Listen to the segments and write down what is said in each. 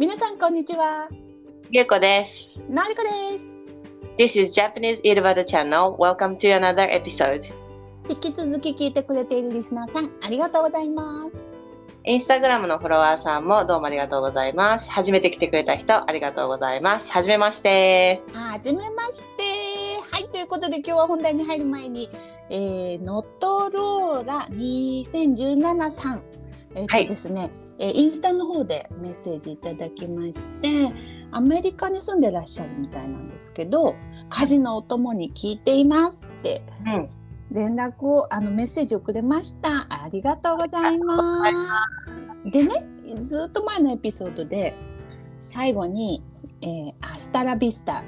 皆さんこんにちは。ゆうこです。なりこです。This is Japanese Irvada Channel. Welcome to another episode. 引き続き聞いてくれているリスナーさん、ありがとうございます。インスタグラムのフォロワーさんもどうもありがとうございます。初めて来てくれた人、ありがとうございます。はじめまして。はじめまして。はい、ということで今日は本題に入る前に、えー、ノトローラ2017さん、えっ、はいとですね、えーインスタの方でメッセージいただきまして、アメリカに住んでらっしゃるみたいなんですけど、家事のお供に聞いていますってうん。連絡をあのメッセージをくれました。ありがとうございます。でね、ずっと前のエピソードで最後に、えー hasta la vista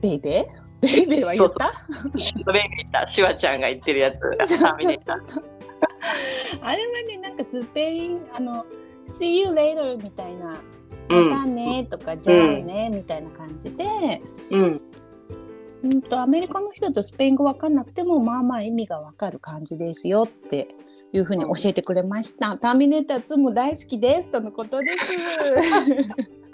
baby？baby は言った？それ見た、シュワちゃんが言ってるやつ。そうそうそうあれはねなんかスペインあの See you later みたいな。うんまたねとか、じゃあねみたいな感じで、うん。うんとアメリカの人だとスペイン語わかんなくてもまあまあ意味がわかる感じですよっていうふうに教えてくれました。ターミネーター2も大好きですとのことです。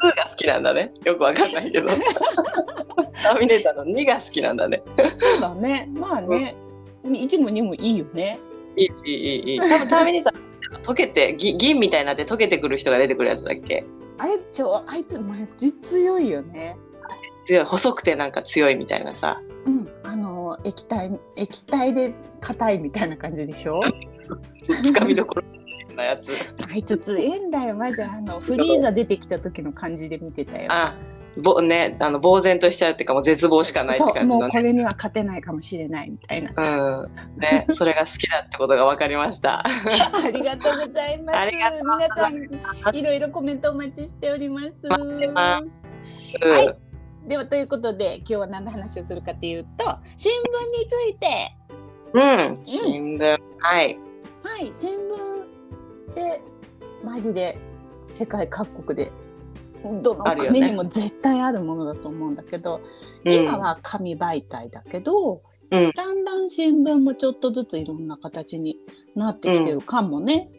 2が好きなんだね。よくわかんないけど。ターミネーターの2が好きなんだね。そうだね。まあね、1も2もいいよね。いい、いい、いいいい。多分ターミネーター溶けて、ぎ銀みたいになって溶けてくる人が出てくるやつだっけ？あれちょあいつマジ強いよね。強い、細くてなんか強いみたいなさ。うん、あの液体液体で硬いみたいな感じでしょ？つかみどころなやつ。あいつ強いんだよマジあのフリーザ出てきた時の感じで見てたよ。あ、ぼね、あの呆然としちゃうっていうかもう絶望しかないって感じのね。もうこれには勝てないかもしれないみたいな。うん、ね、それが好きだってことが分かりました。ありがとうございます。皆さんいろいろコメントお待ちしております。はいではということで今日は何の話をするかというと新聞についてうん、新聞、はい、はい新聞でマジで世界各国でどの国にも絶対あるものだと思うんだけど、うん。今は紙媒体だけど、うん。だんだん新聞もちょっとずついろんな形になってきてるかもね。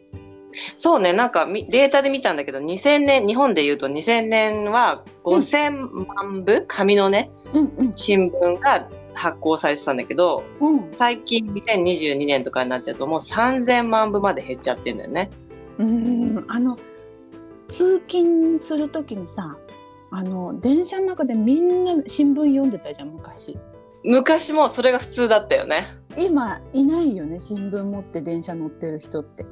そうね、なんかみデータで見たんだけど、2000年、日本でいうと2000年は5000万部、紙のね、うんうん。新聞が発行されてたんだけど、うん。最近2022年とかになっちゃうともう3000万部まで減っちゃってんだよね。うん。あの通勤する時にさあの電車の中でみんな新聞読んでたじゃん昔昔もそれが普通だったよね。今いないよね新聞持って電車乗ってる人って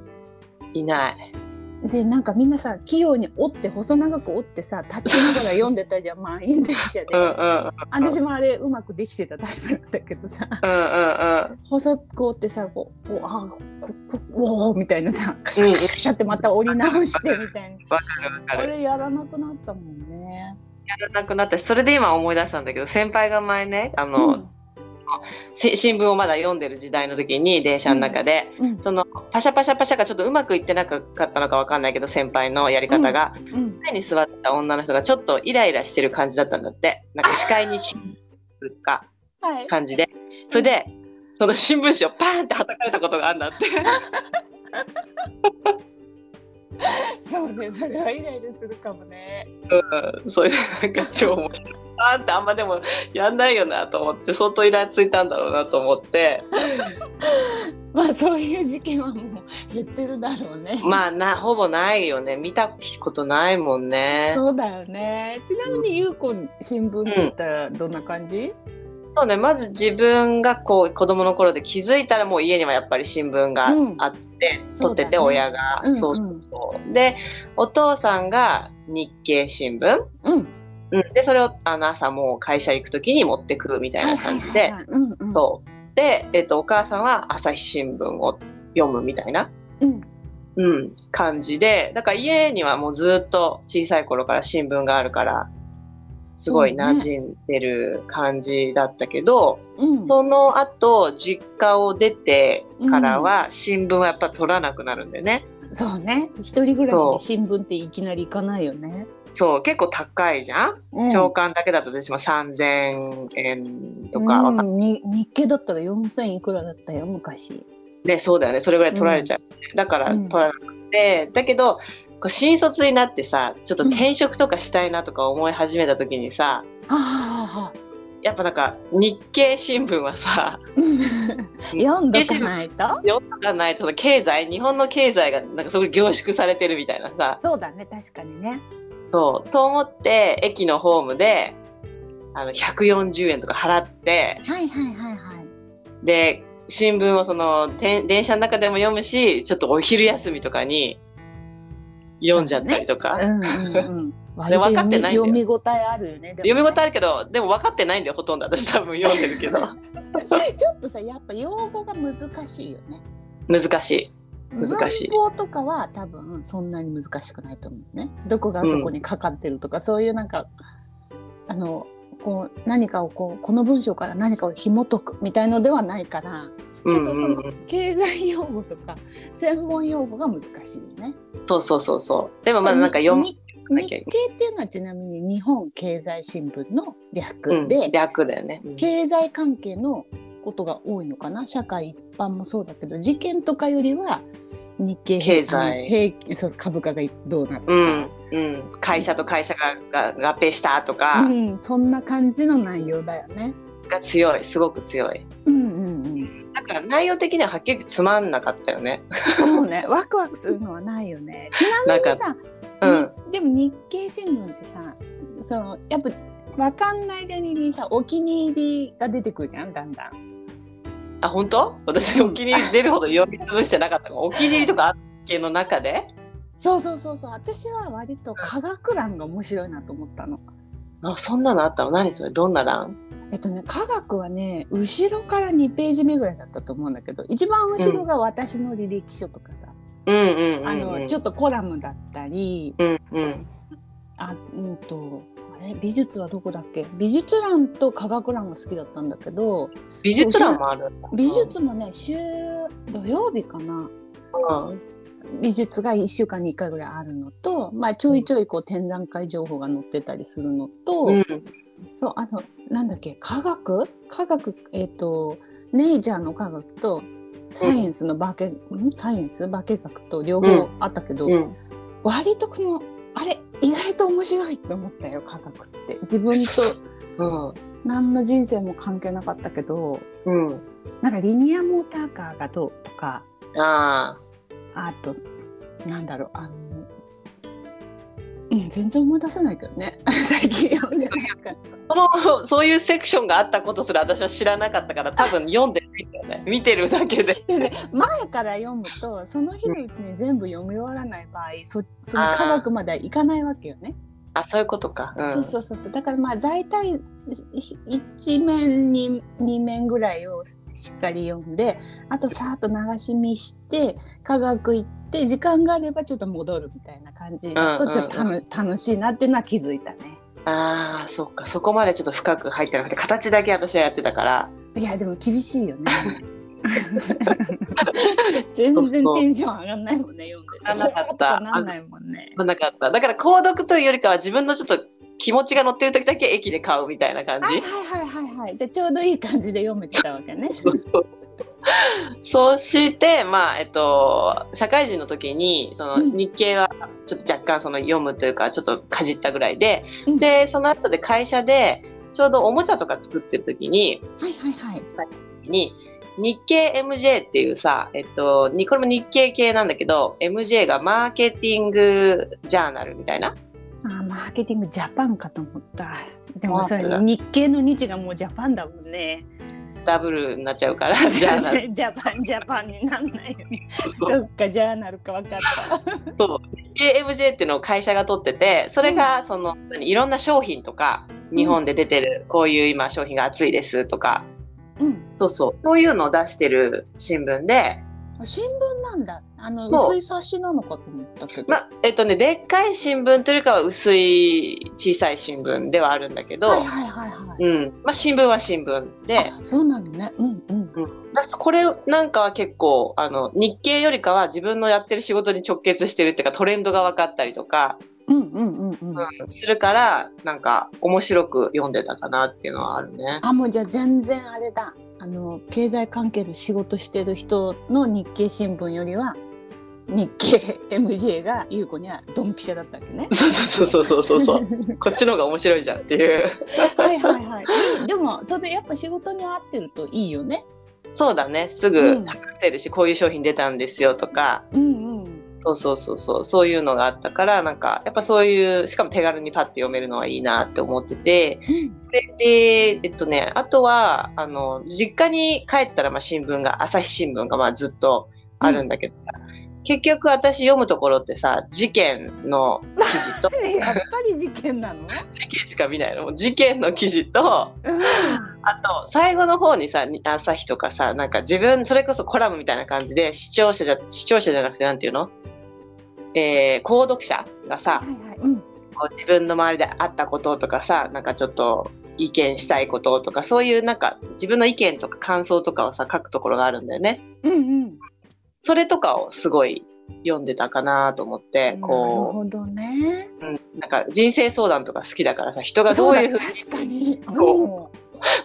いない。でなんかみんなさ器用に折って細長く折ってさ立ちながら読んでたじゃん満員電車で、うんうんうん。私もあれうまくできてたタイプなんだけどさうんうんうん。細く折ってさこうこうあここおおみたいなさカシャカシャカシャってまた折り直してみたいなわかるわかる。あれやらなくなったもんね。やらなくなってそれで今思い出したんだけど先輩が前ねあの、うんし新聞をまだ読んでる時代の時に電車の中で、うん。そのパシャパシャパシャがちょっとうまくいってなかったのかわかんないけど先輩のやり方が、うん。前に座ってた女の人がちょっとイライラしてる感じだったんだって。なんか視界にするかはい。感じで。それでその新聞紙をパーンって叩かれたことがあるんだって そうね、それはイライラするかもね。うんそれでなんか超面白いパーンってあんまでもやんないよなと思って相当イラついたんだろうなと思って。まあそういう事件はもう減ってるだろうね。まあなほぼないよね見たことないもんねそうだよね。ちなみにゆうこ新聞ってどんな感じ？ねまず自分がこう子供の頃で気づいたらもう家にはやっぱり新聞がうん。あって、そうだね。撮ってて親が、うんうん。そうそう。そうでお父さんが日経新聞、うん。うん、でそれをあの朝もう会社行く時に持ってくみたいな感じで。そう。で、えっとお母さんは朝日新聞を読むみたいなうん。うん、感じで。だから家にはもうずっと小さい頃から新聞があるからすごいそうね馴染んでる感じだったけどうん。その後実家を出てからは新聞はやっぱ取らなくなるんだよね。そうね。一人暮らしで新聞っていきなり行かないよね。そう。結構高いじゃん、うん。朝刊だけだと私も3000円とか。わかんうん。に日経だったら4000いくらだったよ昔。ねそうだよね。それぐらい取られちゃう、だからうん。取らなくて、だけどこう新卒になってさちょっと転職とかしたいなとか思い始めた時にさ、はあはあはやっぱなんか日経新聞はさあ 読んどかないと？読んかないと経済日本の経済がなんかすごい凝縮されてるみたいなさ。そうだね確かにね。そう。と思って駅のホームであの140円とか払ってはいはいはいはい。で新聞をその電車の中でも読むしちょっとお昼休みとかに読んじゃったりとか、うんうんうん。割でと分かってない読み応えある。よねでも読み応えあるけどでも分かってないんだよほとんど私多分読んでるけど。ちょっとさやっぱ用語が難しいよね。難しい。難しい。文法とかは多分そんなに難しくないと思うね。どこがどこにかかってるとか、そういうなんかあのこう何かをこうこの文章から何かを紐解くみたいのではないから。うんけどその経済用語とか専門用語が難しいよね。そうそうそうそう。でもまだなんか読む。日日経っていうのはちなみに日本経済新聞のうん略で、略だよね、うん。経済関係のことが多いのかな？社会一般もそうだけど事件とかよりは日経平そう株価がどうなるとか、うんうん、会社と会社がが合併したとか。うんそんな感じの内容だよね。が強いすごく強い。うんうんうん、だから内容的にははっきりつまんなかったよね。そうね。ワクワクするのはないよね。ちなみにさ、うん。にでも日経新聞ってさそのやっぱ分かんない間にさお気に入りが出てくるじゃんだんだん。あ本当？私お気に入り出るほど読み潰してなかったお気に入りとかあっけの中で？そうそうそうそう。私は割と科学欄が面白いなと思ったの。あそんなのあったの？何それ？どんな欄？えっとね科学はね後ろから2ページ目ぐらいだったと思うんだけど一番後ろが私の履歴書とかさ、うん。うんあのちょっとコラムだったりうんうん。あうんとあれ？美術はどこだっけ？美術欄と科学欄が好きだったんだけど美術欄もある美術もね週土曜日かな。うん美術が1週間に1回ぐらいあるのと、まあ、ちょいちょいこう展覧会情報が載ってたりするのと、うんそうあのなんだっけ科学？科学えっ、とネイチャーの科学とサイエンスの化け、ん？サイエンス？化学と両方あったけど、うん。割とこのあれ意外と面白いって思ったよ科学って。自分とうん。何の人生も関係なかったけどうん。なんかリニアモーターカーがどうとかああとなんだろうあのうん全然思い出せないけどね 最近読んでないから。あそのそういうセクションがあったことすら私は知らなかったから多分読んでないんだよね 見てるだけででね、前から読むとその日のうちに全部読み終わらない場合そその科学まではいかないわけよね。あそういうことか、うん、そうそうそうそう。だからまあ大体1面に2面ぐらいをしっかり読んであとさーっと流し見して科学行って時間があればちょっと戻るみたいな感じ。だとちょっと楽しいなっていうのは気づいたね。ああそっか。そこまでちょっと深く入ってなくて形だけ私はやってたから。いやでも厳しいよね。全然テンション上がんないもんね読んでなかったなんないもんね。なかっただから購読というよりかは自分のちょっと気持ちが乗ってる時だけ駅で買うみたいな感じはいはいはいはいはい。じゃあちょうどいい感じで読めてたわけね。そうそうそして、まあえっと、社会人の時にそのうん日経はちょっと若干その読むというかちょっとかじったぐらいで、うんでその後で会社でちょうどおもちゃとか作ってる時にはいはいはい。に日経 MJ っていうさ、えっと、にこれも日経系なんだけど MJ がマーケティングジャーナルみたいな？あーマーケティングジャパンかと思った。でもそれ日経の日がもうジャパンだもんね。ダブルになっちゃうからジャーナルジャパンジャパンになんないよね。そっかジャーナルか分かった。そう日経 MJ っていうのを会社が取っててそれがそのいろんな商品とか日本で出てるこういう今商品が熱いですとかうん。そうそうそういうのを出してる新聞で新聞なんだ。あの薄い冊子なのかと思ったけど。まあえっとねでっかい新聞というかは薄い小さい新聞ではあるんだけど、はいはいはいはい。うんまあ、新聞は新聞であそうなのね。うんうん。だこれなんかは結構あの日経よりかは自分のやってる仕事に直結してるっていうかトレンドが分かったりとか、うんうんうんうん。するからなんか面白く読んでたかなっていうのはあるね。あもうじゃあ全然あれだあの経済関係の仕事してる人の日経新聞よりは日経 MJ が優子にはドンピシャだったわけね。そうそうそうそうそうそう こっちの方が面白いじゃんっていうはいはいはい。でもそれでやっぱ仕事に合ってるといいよね。そうだねすぐ話せるし、こういう商品出たんですよとかうんうん。そうそうそうそうそういうのがあったからなんかやっぱそういうしかも手軽にパッて読めるのはいいなって思っててででえっとねあとはあの実家に帰ったらまあ新聞が朝日新聞がまあずっとあるんだけど、結局私読むところってさ事件の記事と やっぱり事件なの？事件しか見ないの事件の記事とうん。あと最後の方にさに朝日とかさなんか自分それこそコラムみたいな感じで視聴者じゃ視聴者じゃなくてなんていうの？えー、購読者がさはいはい。うん。こう自分の周りであったこととかさなんかちょっと意見したいこととかそういうなんか自分の意見とか感想とかをさ書くところがあるんだよね。うんうん。それとかをすごい読んでたかなと思ってなるこほどね。う、うん、なんか人生相談とか好きだからさ人がどそういうふうに確かに。こ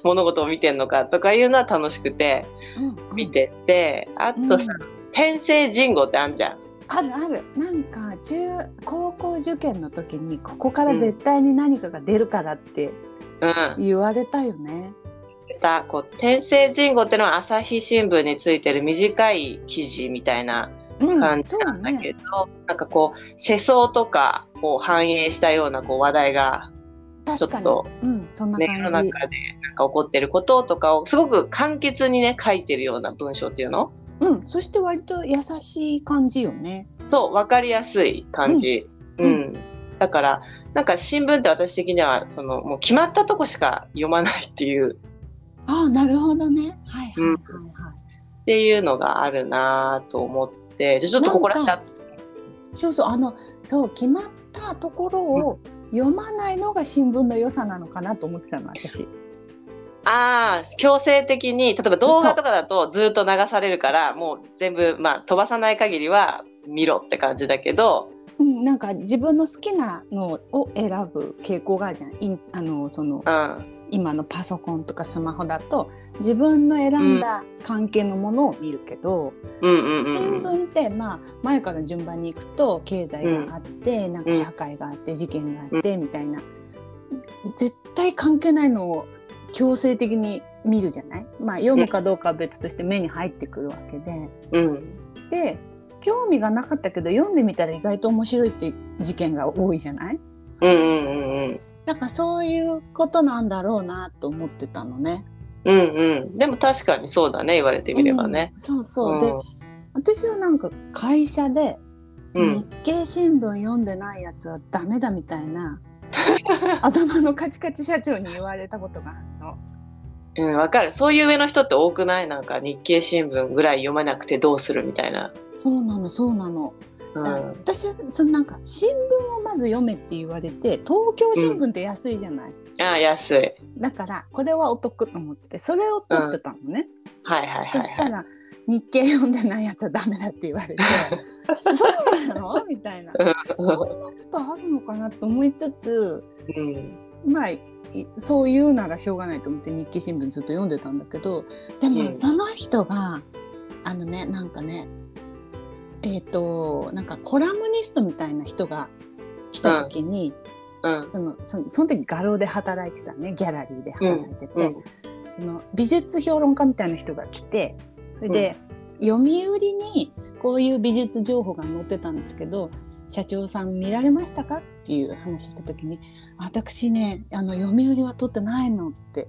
物事を見てんのかとかいうのは楽しくてうんうん見てて、あとさ、うん天聖人語ってあんじゃん。あるあるなんか中高校受験の時にここから絶対に何かが出るからってうん、言われたよね。たこう天聖人語ってのは朝日新聞についてる短い記事みたいなうん、感じなんだけね。ど、なんかこう世相とかを反映したようなこう話題がちょっと。うん、そんなね世の感じ。中でなんか起こってることとかをすごく簡潔にね書いてるような文章っていうのうん、そして割と優しい感じよね。そう分かりやすい感じ。ううんんだからなんか新聞って私的にはそのもう決まったとこしか読まないっていうああ、なるほどね。はいはいはいはい。っていうのがあるなぁと思ってじゃあちょっとここら辺そうそう、あの、そう、決まったところを読まないのが新聞の良さなのかなと思ってたの、私。ああ強制的に例えば動画とかだとずっと流されるからもう全部、まあ、飛ばさない限りは見ろって感じだけどうん、なんか自分の好きなのを選ぶ傾向があるじゃん。インあのそのうん。今のパソコンとかスマホだと自分の選んだ関係のものを見るけど、うんうんうん新うん。聞ってまあ前から順番にいくと経済があって、なんか社会があって事件があってみたいな、絶対関係ないのを強制的に見るじゃない？まあ読むかどうかは別として目に入ってくるわけで。うん。で興味がなかったけど読んでみたら意外と面白いって事件が多いじゃない？うんうんうんなんかそういうことなんだろうなと思ってたのね。うんうん。でも確かにそうだね言われてみればね。うん。そうそう。で私はなんか会社でうん。日経新聞読んでないやつはダメだみたいな 頭のカチカチ社長に言われたことがあるの。うん、わかるそういう上の人って多くない？なんか日経新聞ぐらい読まなくてどうするみたいな。そうなのそうなの。うんだ私はそのなんか新聞をまず読めって言われて東京新聞って安いじゃない？ああ安い。だからこれはお得と思ってそれを取ってたのね。はいはいはい、はい。そしたら日経読んでないやつはダメだって言われて そうなの？みたいなそんなことあるのかなと思いつつうんまあいそう言うならしょうがないと思って日経新聞ずっと読んでたんだけどでうんもその人が、あのねなんかねえっ、となんかコラムニストみたいな人が来た時に、うん。そのそその時画廊で働いてたねギャラリーで働いてて、うん。その美術評論家みたいな人が来てそれで、読売にこういう美術情報が載ってたんですけど社長さん見られましたか？っていう話した時に私ねあの読売は撮ってないのって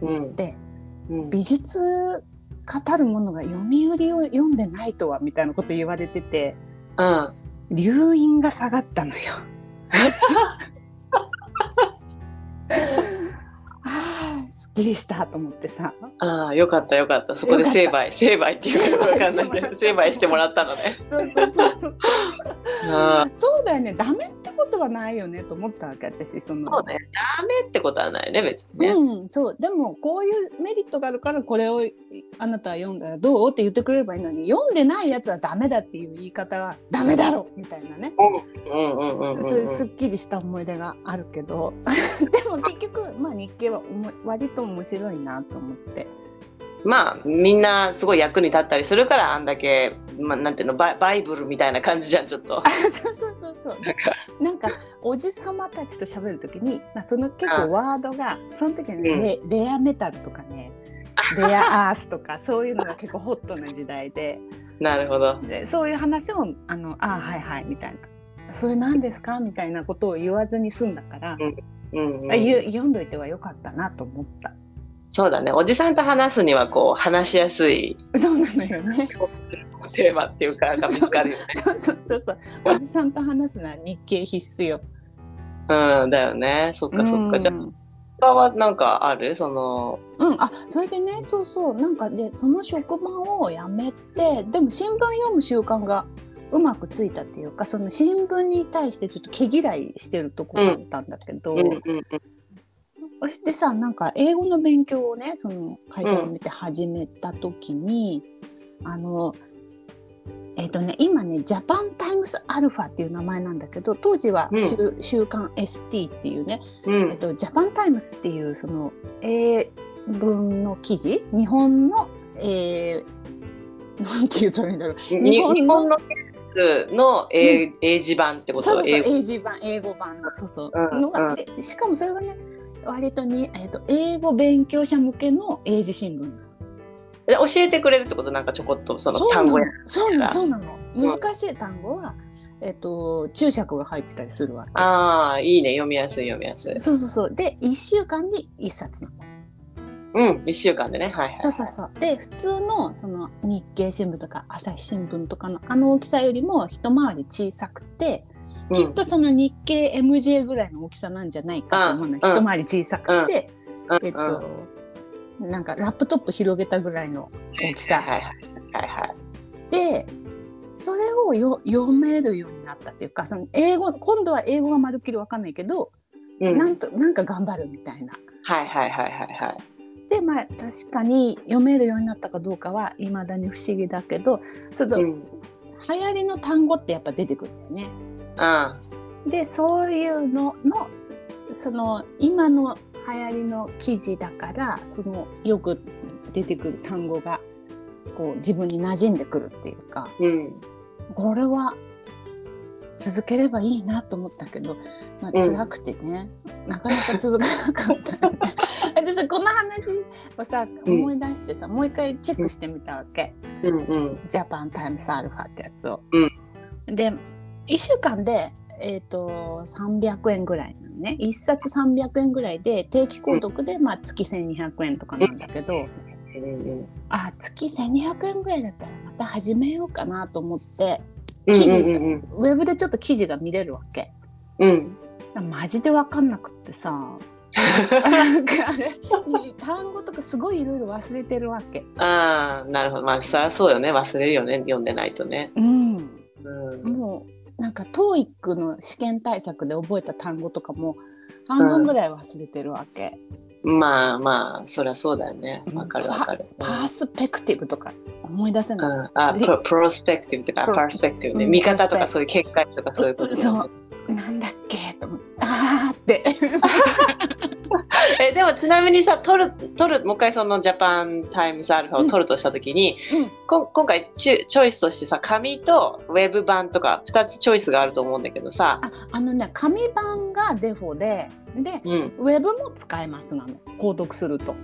うん。でうん。美術語るものが読売を読んでないとはみたいなこと言われててうん。留飲が下がったのよ。きりしたと思ってさ。ああよかったよかった。そこで成敗。成敗っていうかわかんない。けど成敗してもらったのね。そうそうそうそう。そうだよね。ダメってことはないよねと思ったわけ私その。そうね。ダメってことはないね別にね。うん、そう。でもこういうメリットがあるからこれをあなたは読んだらどうって言ってくれればいいのに読んでないやつはダメだっていう言い方はダメだろみたいなね、すっきりした思い出があるけど。でも結局、まあ、日経はおも割と面白いなと思って。まあみんなすごい役に立ったりするからあんだけ、まあ、なんていうのバイバイブルみたいな感じじゃんちょっと。そうそうそうそう。でなんかおじさまたちと喋るときに、まあ、その結構ワードがその時にレ,、レアメタルとかね レアアースとかそういうのが結構ホットな時代で。なるほど。でそういう話をあのあはいはいみたいな。それ何ですか？みたいなことを言わずに済んだから、うんうんあゆ読んどいてはよかったなと思った。そうだねおじさんと話すにはこう話しやすいそうなのよね。テーマっていうかが見つかるよね。そうそうそうそう。おじさんと話すのは日経必須よ。うんだよねそっかそっか、じゃあうん他はなんかある？そのうん、あそれでねそうそうなんかでその職場を辞めてでも新聞読む習慣がうまくついたっていうかその新聞に対してちょっと毛嫌いしてるところだったんだけど、うんうんうん。そしてさなんか英語の勉強をねその会社を辞めて始めた時に、あのえっ、とね今ねジャパンタイムスアルファっていう名前なんだけど当時は週,、週刊 ST っていうねうん。えっと、ジャパンタイムスっていうその英文の記事日本の、えー、なんて言うといいんだろう。に日本ののニュースの英,、英字版ってこと？そうそうそう英字版英語版。のそうそう、うんのが、うんでしかもそれがね割とに、えっと英語勉強者向けの英字新聞。で教えてくれるってこと？なんかちょこっとその単語や。そうなの。そうなの。うん難しい単語は、えっと注釈が入ってたりするわけ。ああいいね。読みやすい読みやすい。そうそうそう。で1週間に1冊なのうん1週間でね。はいはいそうそうそう。で普通のその日経新聞とか朝日新聞とかのあの大きさよりも一回り小さくて、うん。きっとその日経 MJ ぐらいの大きさなんじゃないかと思うの、うん一回り小さくて、うん。えっと、なんかラップトップ広げたぐらいの大きさ。はいはいはいはいでそれをよ読めるようになったっていうかその英語今度は英語がまるっきりわかんないけど、うん。なんとなんか頑張るみたいな。はいはいはいはいはいでまあ確かに読めるようになったかどうかはいまだに不思議だけどその、うん流行りの単語ってやっぱ出てくるんだよね。あでそういうののその今の流行りの記事だからそのよく出てくる単語がこう自分に馴染んでくるっていうかうんこれは続ければいいなと思ったけど、まあ、うん辛くてね、なかなか続かなかったよね。でさこの話をさうん。思い出してさ、もう一回チェックしてみたわけ。うんうん。ジャパンタイムスアルファってやつを。うで1週間で、えー、と300円ぐらいなのね。1冊300円ぐらいで定期購読で、まあ、月1200円とかなんだけど、うんうんあ月1200円ぐらいだったらまた始めようかなと思ってうん記事、うんうん。ウェブでちょっと記事が見れるわけ。うん。マジで分かんなくってさなんかあれ単語とかすごいいろいろ忘れてるわけ。ああなるほど。まあそりゃそうよね。忘れるよね。読んでないとね。うん。うん。もうなんか TOEIC の試験対策で覚えた単語とかも半分ぐらい忘れてるわけ。まあまあそりゃそうだよね。わかるわかる。パパー spective とか思い出せうん。ない。あリ pro prospective とか perspective ね。うん見方とかそういう見解とかそういうことねそうなんだっけと思ってあーって。えでもちなみにさ取る取るもう一回そのジャパンタイムズアルファを取るとした時に、うん。今回チュチョイスとしてさ紙とウェブ版とか2つチョイスがあると思うんだけどさ、ああのね紙版がデフォででうん、ウェブも使えますなの。購読すると。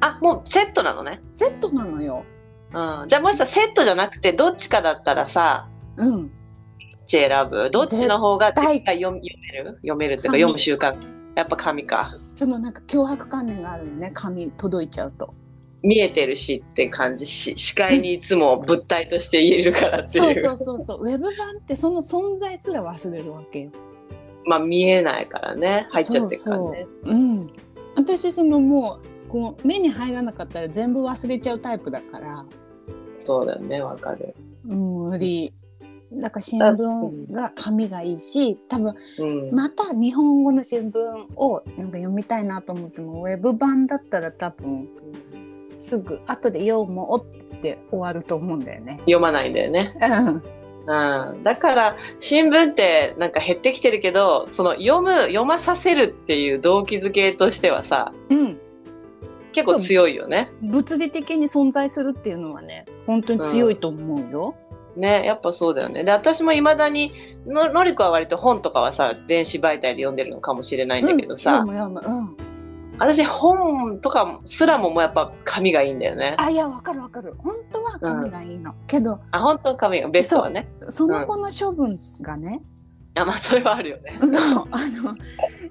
あもうセットなのね、セットなのよ。うん、じゃあもしさセットじゃなくてどっちかだったらさうん。ち選ぶ？どっちの方が読める？読めるっていうか紙読む習慣。やっぱ紙か。そのなんか脅迫観念があるよね紙届いちゃうと。見えてるしって感じし視界にいつも物体として言えるからっていう,、そうそうそうそう。ウェブ版ってその存在すら忘れるわけよ。まあ見えないからね入っちゃってるからね。そうそう。うん。私そのもうこう目に入らなかったら全部忘れちゃうタイプだから、そうだよねわかる。うん、無理。だから新聞が紙がいいし多分うん、また日本語の新聞をなんか読みたいなと思ってもウェブ版だったら多分すぐ後で読もうって終わると思うんだよね。読まないんだよね、うんうん、だから新聞ってなんか減ってきてるけどその読む読まさせるっていう動機づけとしてはさうん結構強いよね。物理的に存在するっていうのはね本当に強いと思うよ。ねやっぱそうだよね。で私もいまだにののりこは割と本とかはさ電子媒体で読んでるのかもしれないんだけどさ、うん、うん私本とかすらももうやっぱ紙がいいんだよね。あいやわかるわかる本当は紙がいいの、けどあ本当紙がベストはね。その後の処分がね、あまあそれはあるよね。そうあの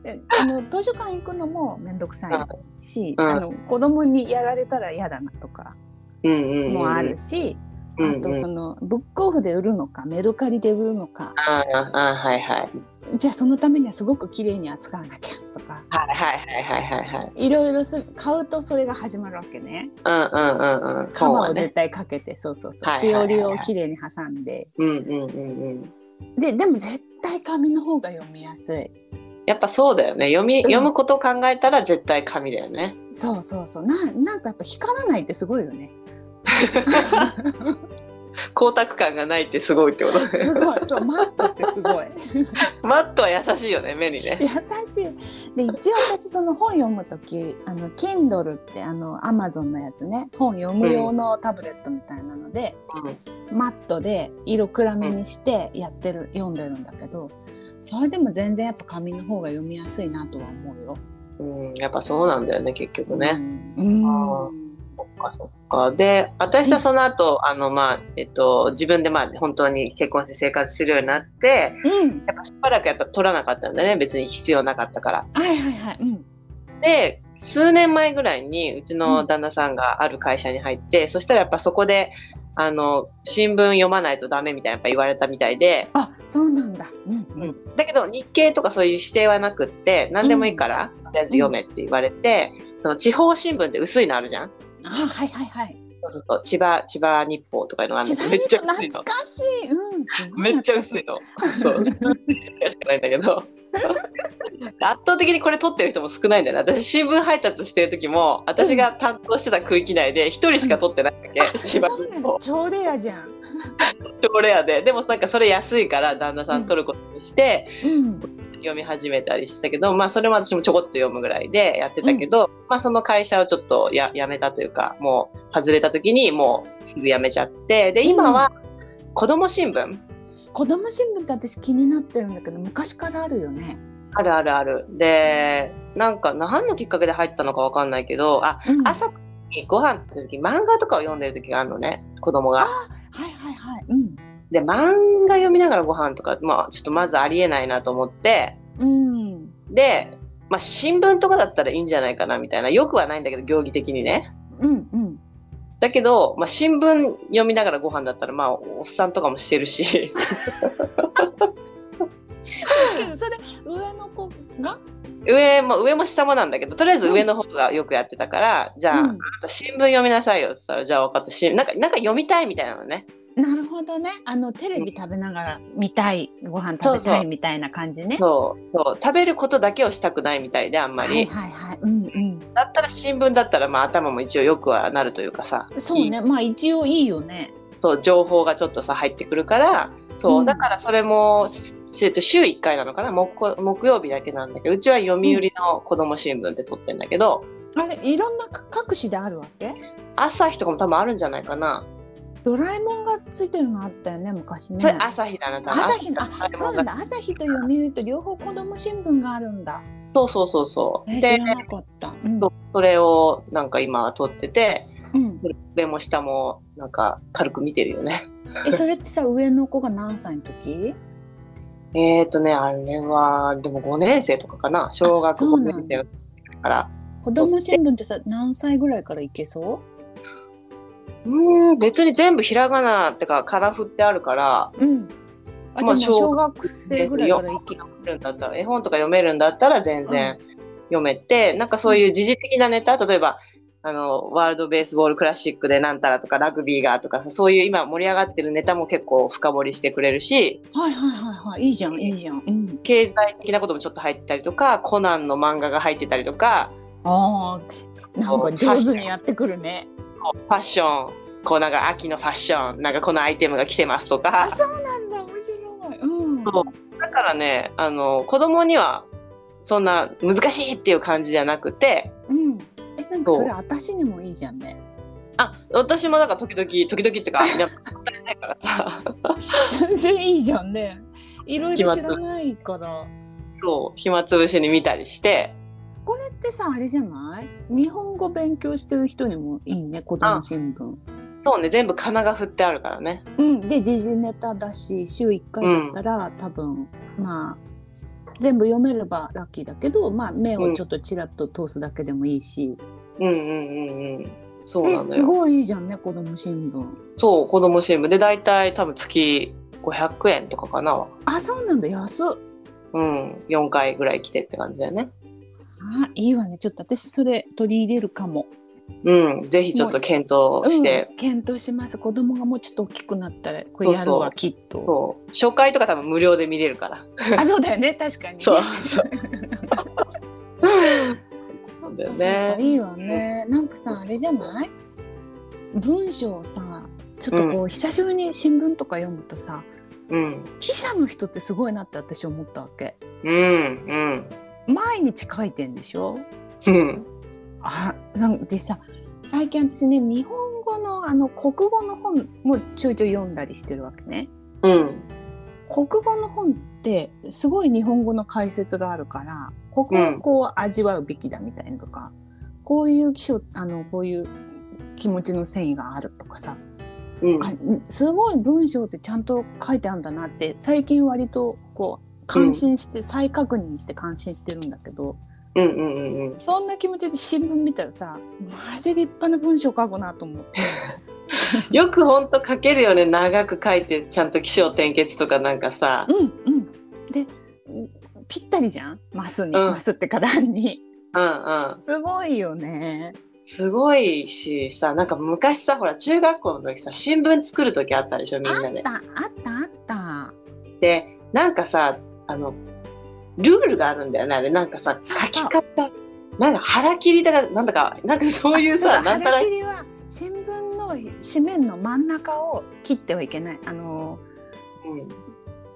えあの図書館行くのも面倒くさいし、うんあの子供にやられたら嫌だなとかうんうんうんうん。もあるし、うんうんあとそのブックオフで売るのかメルカリで売るのかあああはいはい。じゃあそのためにはすごく綺麗に扱わなきゃとかはいはいはいはいはいはい。いろいろす買うとそれが始まるわけね。うんうんうんうん。カバーを絶。対かけてそうそうそう、はいしおりをきれいに挟んでうんうんうんうん。ででも絶対紙の方が読みやすいやっぱそうだよね。読み、ん読むことを考えたら絶対紙だよね。そうそうそうななんかやっぱ光らないってすごいよね 光沢感がないってすごいってことすごいそうマットってすごい マットは優しいよね、目にね。優しいで一応私その本読む時あの Kindle ってあの Amazon のやつね本読む用のタブレットみたいなので、マットで色暗めにしてやってる、読んでるんだけどそれでも全然やっぱ紙の方が読みやすいなとは思うよ。うん、うん、やっぱそうなんだよね、結局ね。うん。あそっかそっか。で、私はその後、あの、まあ、えっと、自分でまあ、本当に結婚して生活するようになって、うん。やっぱしばらくやっぱ取らなかったんだね、別に必要なかったから。はいはいはい。うん。で、数年前ぐらいにうちの旦那さんがある会社に入って、そしたらやっぱそこで、あの、新聞読まないとダメみたいなやっぱ言われたみたいで、あそうなんだ。うんうん。だけど日経とかそういう指定はなくって、何でもいいから、とりあえず読めって言われて、その地方新聞って薄いのあるじゃんあはいはいはい。そうそうそう千葉、千葉日報とかいうのがめっちゃ薄いの懐。かしい。うん。めっちゃ薄いの。そう。しかないんだけど。圧倒的にこれ撮ってる人も少ないんだよね。私、新聞配達してる時も、私が担当してた区域内で一人しか撮ってないわけ。千葉そうなんだ日報。。超レアじゃん。超レアで。でもなんかそれ安いから旦那さん撮ることにして、うん。読み始めたりしたけど、まあそれも私もちょこっと読むぐらいでやってたけど、まあその会社をちょっとややめたというか、もう外れた時にもうすぐ辞めちゃって、で、今は子供新聞、子供新聞って私気になってるんだけど昔からあるよね。あるあるある。で、なんか何のきっかけで入ったのかわかんないけど、あ、うん朝にご飯食べる時漫画とかを読んでる時があるのね、子供が。はいはいはい。うん。で、漫画読みながらご飯とか、まあちょっとまずありえないなと思って、うん。で、まあ新聞とかだったらいいんじゃないかなみたいな、よくはないんだけど、行儀的にね。うんうん。だけど、まあ、新聞読みながらご飯だったら、まあ、おっさんとかもしてるし、それ上の子が？上も、上も下もなんだけど、とりあえず上の方がよくやってたから、じゃあ、うんあなた新聞読みなさいよって言ったら、じゃあ分かった。しなんか、なんか読みたいみたいなのね。なるほどね。あのテレビ食べながら見たい、ご飯食べたいみたいな感じね。そう、そう。食べることだけをしたくないみたいで、あんまり。はいはいはい。うんうん。だったら新聞だったら、まあ、頭も一応よくはなるというかさ。そうね。まあ一応いいよね。そう情報がちょっとさ入ってくるからそう、うんだからそれも週1回なのかな？木木曜日だけなんだけどうちは読売の子供新聞って撮ってんだけど、あれいろんな各紙であるわけ？朝日とかも多分あるんじゃないかな、ドラえもんがついてるのあったよね昔ね。朝日だな多分。朝日のあそうなんだ。朝日と読売と両方子供新聞があるんだ。そうそうそうそう。えで知らなかった。うん。それをなんか今は撮っててうん。それ上も下もなんか軽く見てるよね。えそれってさ上の子が何歳の時？えーとねあれはでも5年生とかかな。小学5そうなんだ年生だから子供新聞ってさ何歳ぐらいからいけそう？ーん別に全部ひらがなってかから振ってあるからう？うん。あじゃあ小学生ぐらいからいけ。読めるんだったら絵本とか読めるんだったら全然読めて、なんかそういう時事的なネタ例えばあのワールドベースボールクラシックでなんたらとかラグビーがとかさそういう今盛り上がってるネタも結構深掘りしてくれるしはいはいはいはいいいじゃんいいじゃん。うん。経済的なこともちょっと入ってたりとかコナンの漫画が入ってたりとかああなんか上手にやってくるね。ファッションこうなんか秋のファッションなんかこのアイテムが来てますとあかそうなんだ面白い。うん。そうだからねあの子供にはそんな難しいっていう感じじゃなくてうん。えなんかそれ私にもいいじゃんね。あ私もなんか時々時々っていうかやっぱ語れないからさ全然いいじゃんね。いろいろ知らないから。そう暇つぶしに見たりしてこれってさあれじゃない？日本語勉強してる人にもいいね子供新聞。そうね全部仮名が振ってあるからね。うん、で時事ネタだし週1回だったら、多分まあ全部読めればラッキーだけど、まあ、目をちょっとちらっと通すだけでもいいし、うんうんうんうんそうえなのよ。すごいいいじゃんね子供新聞。そう子供新聞。で大体多分月500円とかかな。あそうなんだ。安っ。うん。4回ぐらい来てって感じだよねあいいわね。ちょっと私それ取り入れるかも。うんぜひちょっと検討して。うん、検討します。子供がもうちょっと大きくなったらこれやるわきっと。そう初回とか多分無料で見れるから。あそうだよね。確かにね。そうそう。だよね。かいいわね。なんかさあれじゃない？文章をさちょっとこう、久しぶりに新聞とか読むとさうん。記者の人ってすごいなって私思ったわけ。うん毎日書いてんでしょ？うん。うんあなんでさ最近私ね日本語のあの国語の本もちょいちょい読んだりしてるわけね。うん。国語の本ってすごい日本語の解説があるからここをこう味わうべきだみたいなとか、こういう気象あのこういう気持ちの繊維があるとかさうん。あすごい文章ってちゃんと書いてあるんだなって最近割とこう感心して、再確認して感心してるんだけどうんうんうんうんそんな気持ちで新聞見たらさマジ立派な文章書くなと思って。よくほんと書けるよね長く書いてちゃんと起承転結とかなんかさうんうん、でぴったりじゃん？マスに、うんマスってか欄に。うんうんすごいよね。すごいしさなんか昔さほら中学校の時さ新聞作る時あったでしょみんなであっ。たあったあった。でなんかさあのルールがあるんだよねあれ。なんかさ書き方なんか腹切りだかなんだかなんかそういうさあなんたら腹切りは新聞の紙面の真ん中を切ってはいけない。あの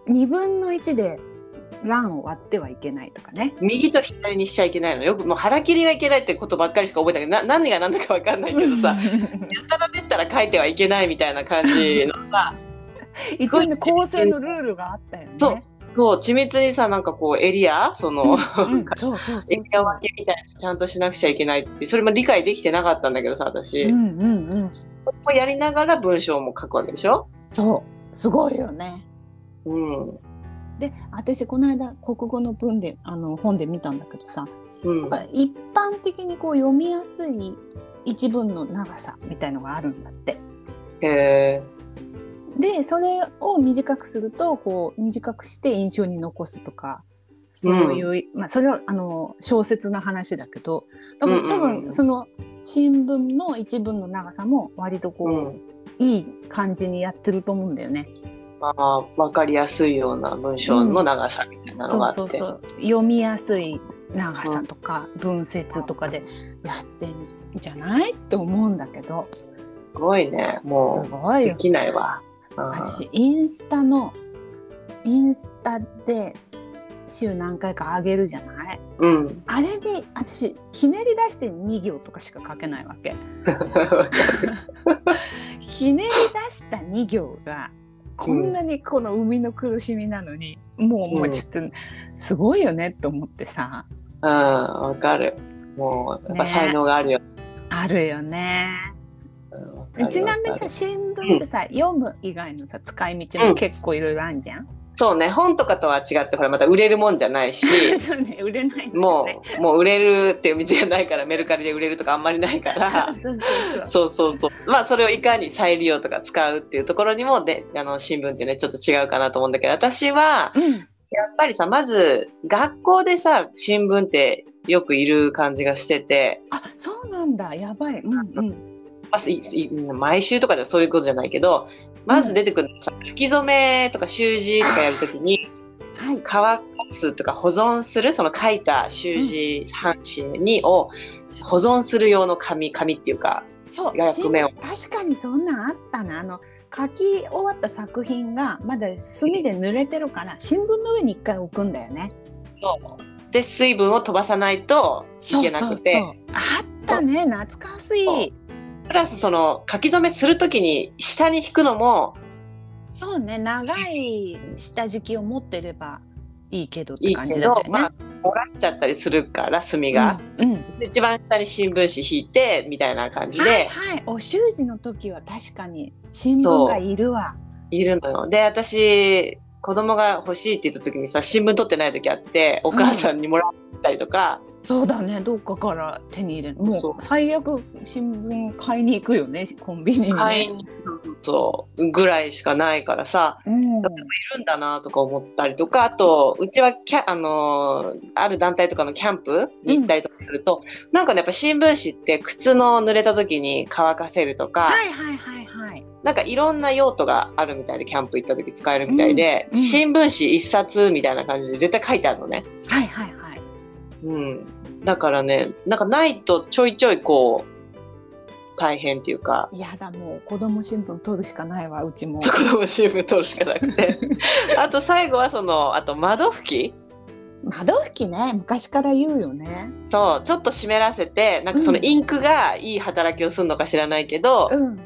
二分の一で欄を割ってはいけないとかね。右と左にしちゃいけないの。よくもう腹切りがいけないってことばっかりしか覚えてない。けどな何が何だか分かんないけどさ やったらめったら書いてはいけないみたいな感じのさ 一応ね構成のルールがあったよね。そう緻密にさなんかこうエリアその、エリア分けみたいなのちゃんとしなくちゃいけないってそれも理解できてなかったんだけどさ私、うんうんうん。そこやりながら文章も書くわけでしょ？そうすごいよね。うんで私この間国語の文であの本で見たんだけどさうんやっぱ一般的にこう読みやすい一文の長さみたいのがあるんだって。へえでそれを短くするとこう短くして印象に残すとかそういう、まあそれはあの小説の話だけど多分多うんうんうん。分その新聞の一文の長さも割とこう、うん。いい感じにやってると思うんだよね。まあ分かりやすいような文章の長さみたいなのそがあって、うそうそう。読みやすい長さとか文節とかでやってんじゃない？って思うんだけど。すごいね。もうすごいよできないわ、うん私インスタのインスタで週何回か上げるじゃない？うん。あれに私ひねり出して2行とかしか書けないわけ。ひねり出した2行がこんなにこの生みの苦しみなのに、もうもうちょっとすごいよねって思ってさ。うん。わかる。もうやっぱ才能があるよ、あるよねうん。ちなみにさ新聞ってさ、読む以外のさ使い道も結構いろいろあるじゃん、そうね本とかとは違ってほらまた売れるもんじゃないし そうね売れないんだよもねうもう売れるっていう道がないからメルカリで売れるとかあんまりないから。そうそうそうまあそれをいかに再利用とか使うっていうところにもであの新聞ってねちょっと違うかなと思うんだけど私はうん。やっぱりさまず学校でさ新聞ってよくいる感じがしてて、あそうなんだ。やばい。うんうんまあいい毎週とかではそういうことじゃないけどまず出てくるのがさ書き初めとか習字とかやるときにはい。乾かすとか保存するその書いた習字半紙にを保存する用の紙紙っていうかそう。役目を。新確かにそんなんあったな。あの書き終わった作品がまだ墨で濡れてるから新聞の上に一回置くんだよね。って水分を飛ばさないといけなくて。そうそうそう。あったね。懐かしいプラスその書き初めするときに下に引くのもそうね長い下敷きを持ってればいいけどっていい感じだったよね。まあ、もらっちゃったりするから墨が、うんうん。で一番下に新聞紙引いてみたいな感じで、はいはいお習字の時は確かに新聞がいるわ。いるのよ。で、私、子供が欲しいって言った時にさ、新聞取ってない時あって、お母さんにもらったりとか、そうだね。どっかから手に入れるもそう。う最悪新聞買いに行くよねコンビニにね、買いにそうぐらいしかないからさ、うん。いるんだなとか思ったりとか、あと、うちはキャ、あのーある団体とかのキャンプに行ったりとかすると、なんかね、やっぱ新聞紙って靴の濡れた時に乾かせるとか、はいはいはいはい。なんかいろんな用途があるみたいで、キャンプ行った時使えるみたいで、うんうん。新聞紙一冊みたいな感じで絶対書いてあるのね。はいはいはいうん。だからね、なんかないとちょいちょいこう、大変っていうか、いやだもう子供新聞取るしかないわうちも。そこでも新聞取るしかなくて。あと最後はその、あと窓拭き。窓拭きね昔から言うよね。そう、ちょっと湿らせて、なんかそのインクがいい働きをするのか知らないけど、うん。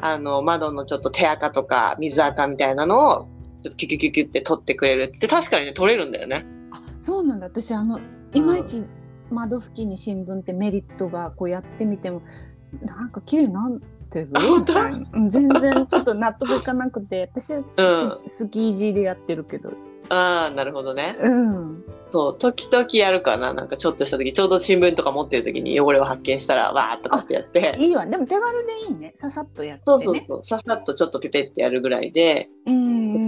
あの、窓のちょっと手垢とか水垢みたいなのを、ちょっとキュキュキュキュって取ってくれるって、確かにね、取れるんだよね。あそうなんだ。私あのいまいち窓拭きに新聞ってメリットがこうやってみてもなんか綺麗になってい全然ちょっと納得いかなくて 私はス,、うスキージーでやってるけど。ああ、なるほどね。うん。そう、時々やるかな。なんかちょっとした時、ちょうど新聞とか持ってる時に汚れを発見したら、わーっとかってやって。いいわ。でも手軽でいいね。ささっとやってね。そうそうそう。ささっとちょっとピペってやるぐらいで、うん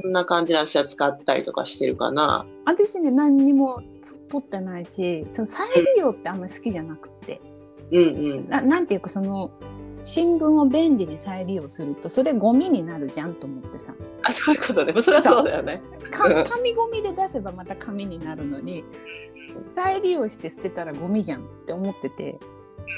こんな感じで私は使ったりとかしてるかな。私ね何にもつ取ってないしその再利用ってあんまり好きじゃなくて、うんうん。ななんていうかその新聞を便利に再利用するとそれゴミになるじゃんと思ってさあ、そういうことね。それはそうだよね。紙ゴミで出せばまた紙になるのに再利用して捨てたらゴミじゃんって思ってて、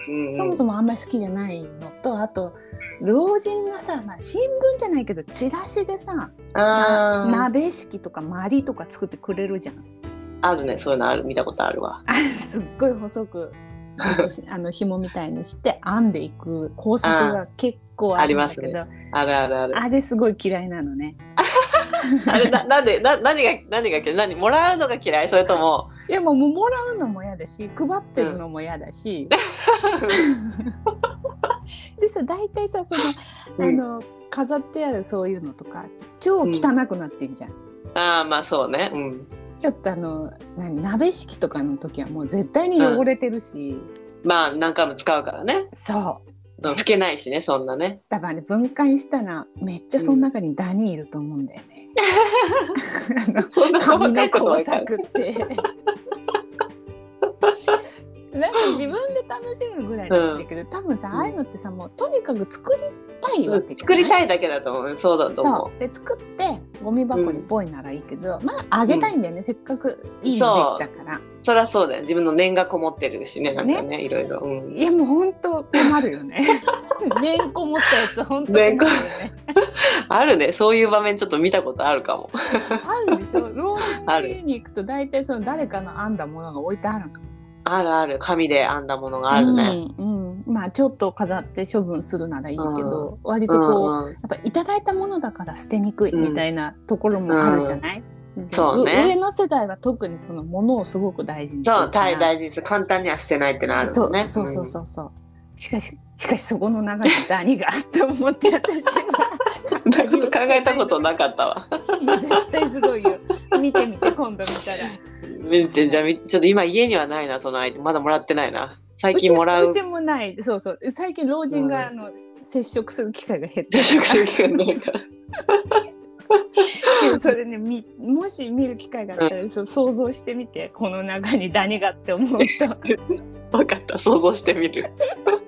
うんうん、そもそもあんまり好きじゃないのとあと老人がさ、まあ、新聞じゃないけどチラシでさ鍋敷とかまりとか作ってくれるじゃん。あるね。そういうのある。見たことあるわ。すっごい細く あの紐みたいにして編んでいく工作が結構あるんだけどあ,、あるあるある。れすごい嫌いなのね。あれな、なんで、な、何が、何が嫌い、何、もらうのが嫌い、それとも。いやもうもらうのも嫌だし配ってるのも嫌だし、でさ大体さその,、うんあの飾ってあるそういうのとか超汚くなってんじゃん。ああ、まあ、そうね。うん。ちょっとあの何鍋敷とかの時はもう絶対に汚れてるし、まあ、何回も使うからね。そううん拭けないしね、そんなね。だからね分解したらめっちゃその中にダニいると思うんだよね。あ のそんの細かいこと工。作って。なんか自分で楽しむぐらいなんだけど、多分さああいうのってさもうとにかく作りたいわけじゃない？作りたいだけだと思う。そうだと思そう。で作ってゴミ箱にポイならいいけど、まだあげたいんだよね、せっかくいいのできたから。う。そりゃそうだよ。自分の念がこもってるしね、なんかね、いろいろ。うん。いやもう本当困るよね。年こもったやつ本当困るよね。あるね。そういう場面ちょっと見たことあるかも。あるでしょ。老人の家に行くと大体その誰かの編んだものが置いてあるのあるある。紙で編んだものがあるね。うんうん、まあちょっと飾って処分するならいいけど、割とうこう、んうん。やっぱいただいたものだから捨てにくいみたいなところもあるじゃない、でそうねう上の世代は特にそのものをすごく大事にするそう、大大事です。簡単には捨てないってのあるそもんね。うそうそうそうそう、しかししかしそこの中にダニがって思って私は考えたことなかったわ。いや絶対すごいよ。見てみて今度見たら。見てじゃあみちょっと今家にはないなそのアイテムまだもらってないな。最近もらう。うちもない。そうそう。最近老人が、あの接触する機会が減って食する機会ないから けどそれねみもし見る機会があったら、そう想像してみてこの中にダニがって思うと分 かった想像してみる。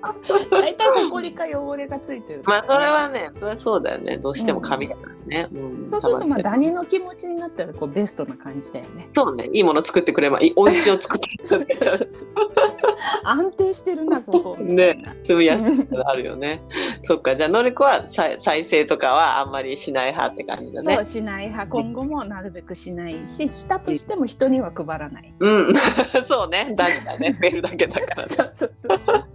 大体ほこりか汚れがついてる、ね、まあそれはねそれはそうだよね。どうしても髪だからね、うん、そうするとまあダニの気持ちになったらこうベストな感じだよね。そうね。いいもの作ってくればいい美味しいを作ってくれば安定してるなここ。ね。そういうやつあるよね。そっか。じゃあのりこは再生とかはあんまりしない派って感じだねそうしない派。今後もなるべくしないししたとしても人には配らない。うん。そうね。だけだね増えるだけだから、ね、そうそうそうそう。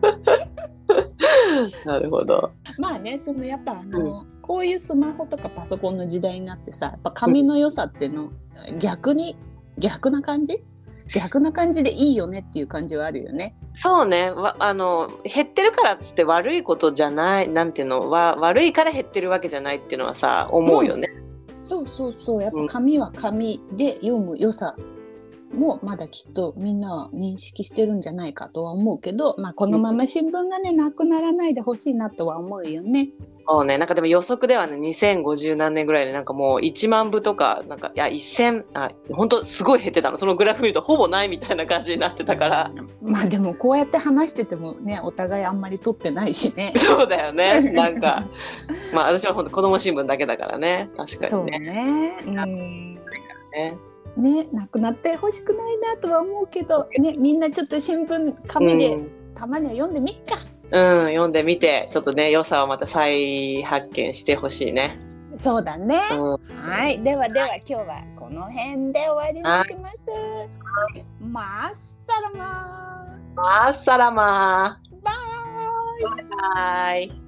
なるほど。まあねそのやっぱあの、うん、こういうスマホとかパソコンの時代になってさやっぱ紙の良さっての、うん、逆に逆な感じ？逆な感じでいいよねっていう感じはあるよね。そうねあの減ってるからって悪いことじゃないなんていうのは悪いから減ってるわけじゃないっていうのはさ思うよね。うん、そうそうそうやっぱ紙は紙で読む良さもまだきっとみんなは認識してるんじゃないかとは思うけど、まあ、このまま新聞がねなくならないでほしいなとは思うよね。そうね。なんかでも予測ではね2050何年ぐらいでなんかもう1万部とかなんかいや1000あ本当すごい減ってたの。そのグラフ見るとほぼないみたいな感じになってたから。まあでもこうやって話しててもねお互いあんまり取ってないしね。そうだよね。なんかまあ私は本当子供新聞だけだからね。確かにね。そうね。うん。ねねなくなってほしくないなとは思うけど、ね、みんなちょっと新聞紙で、たまには読んでみっか。うん、読んでみて、ちょっとね、良さをまた再発見してほしいね。そうだね、うん、はい、ではでは、今日はこの辺で終わりにします。マッサラマー。マッサラマー。バイ。バイ。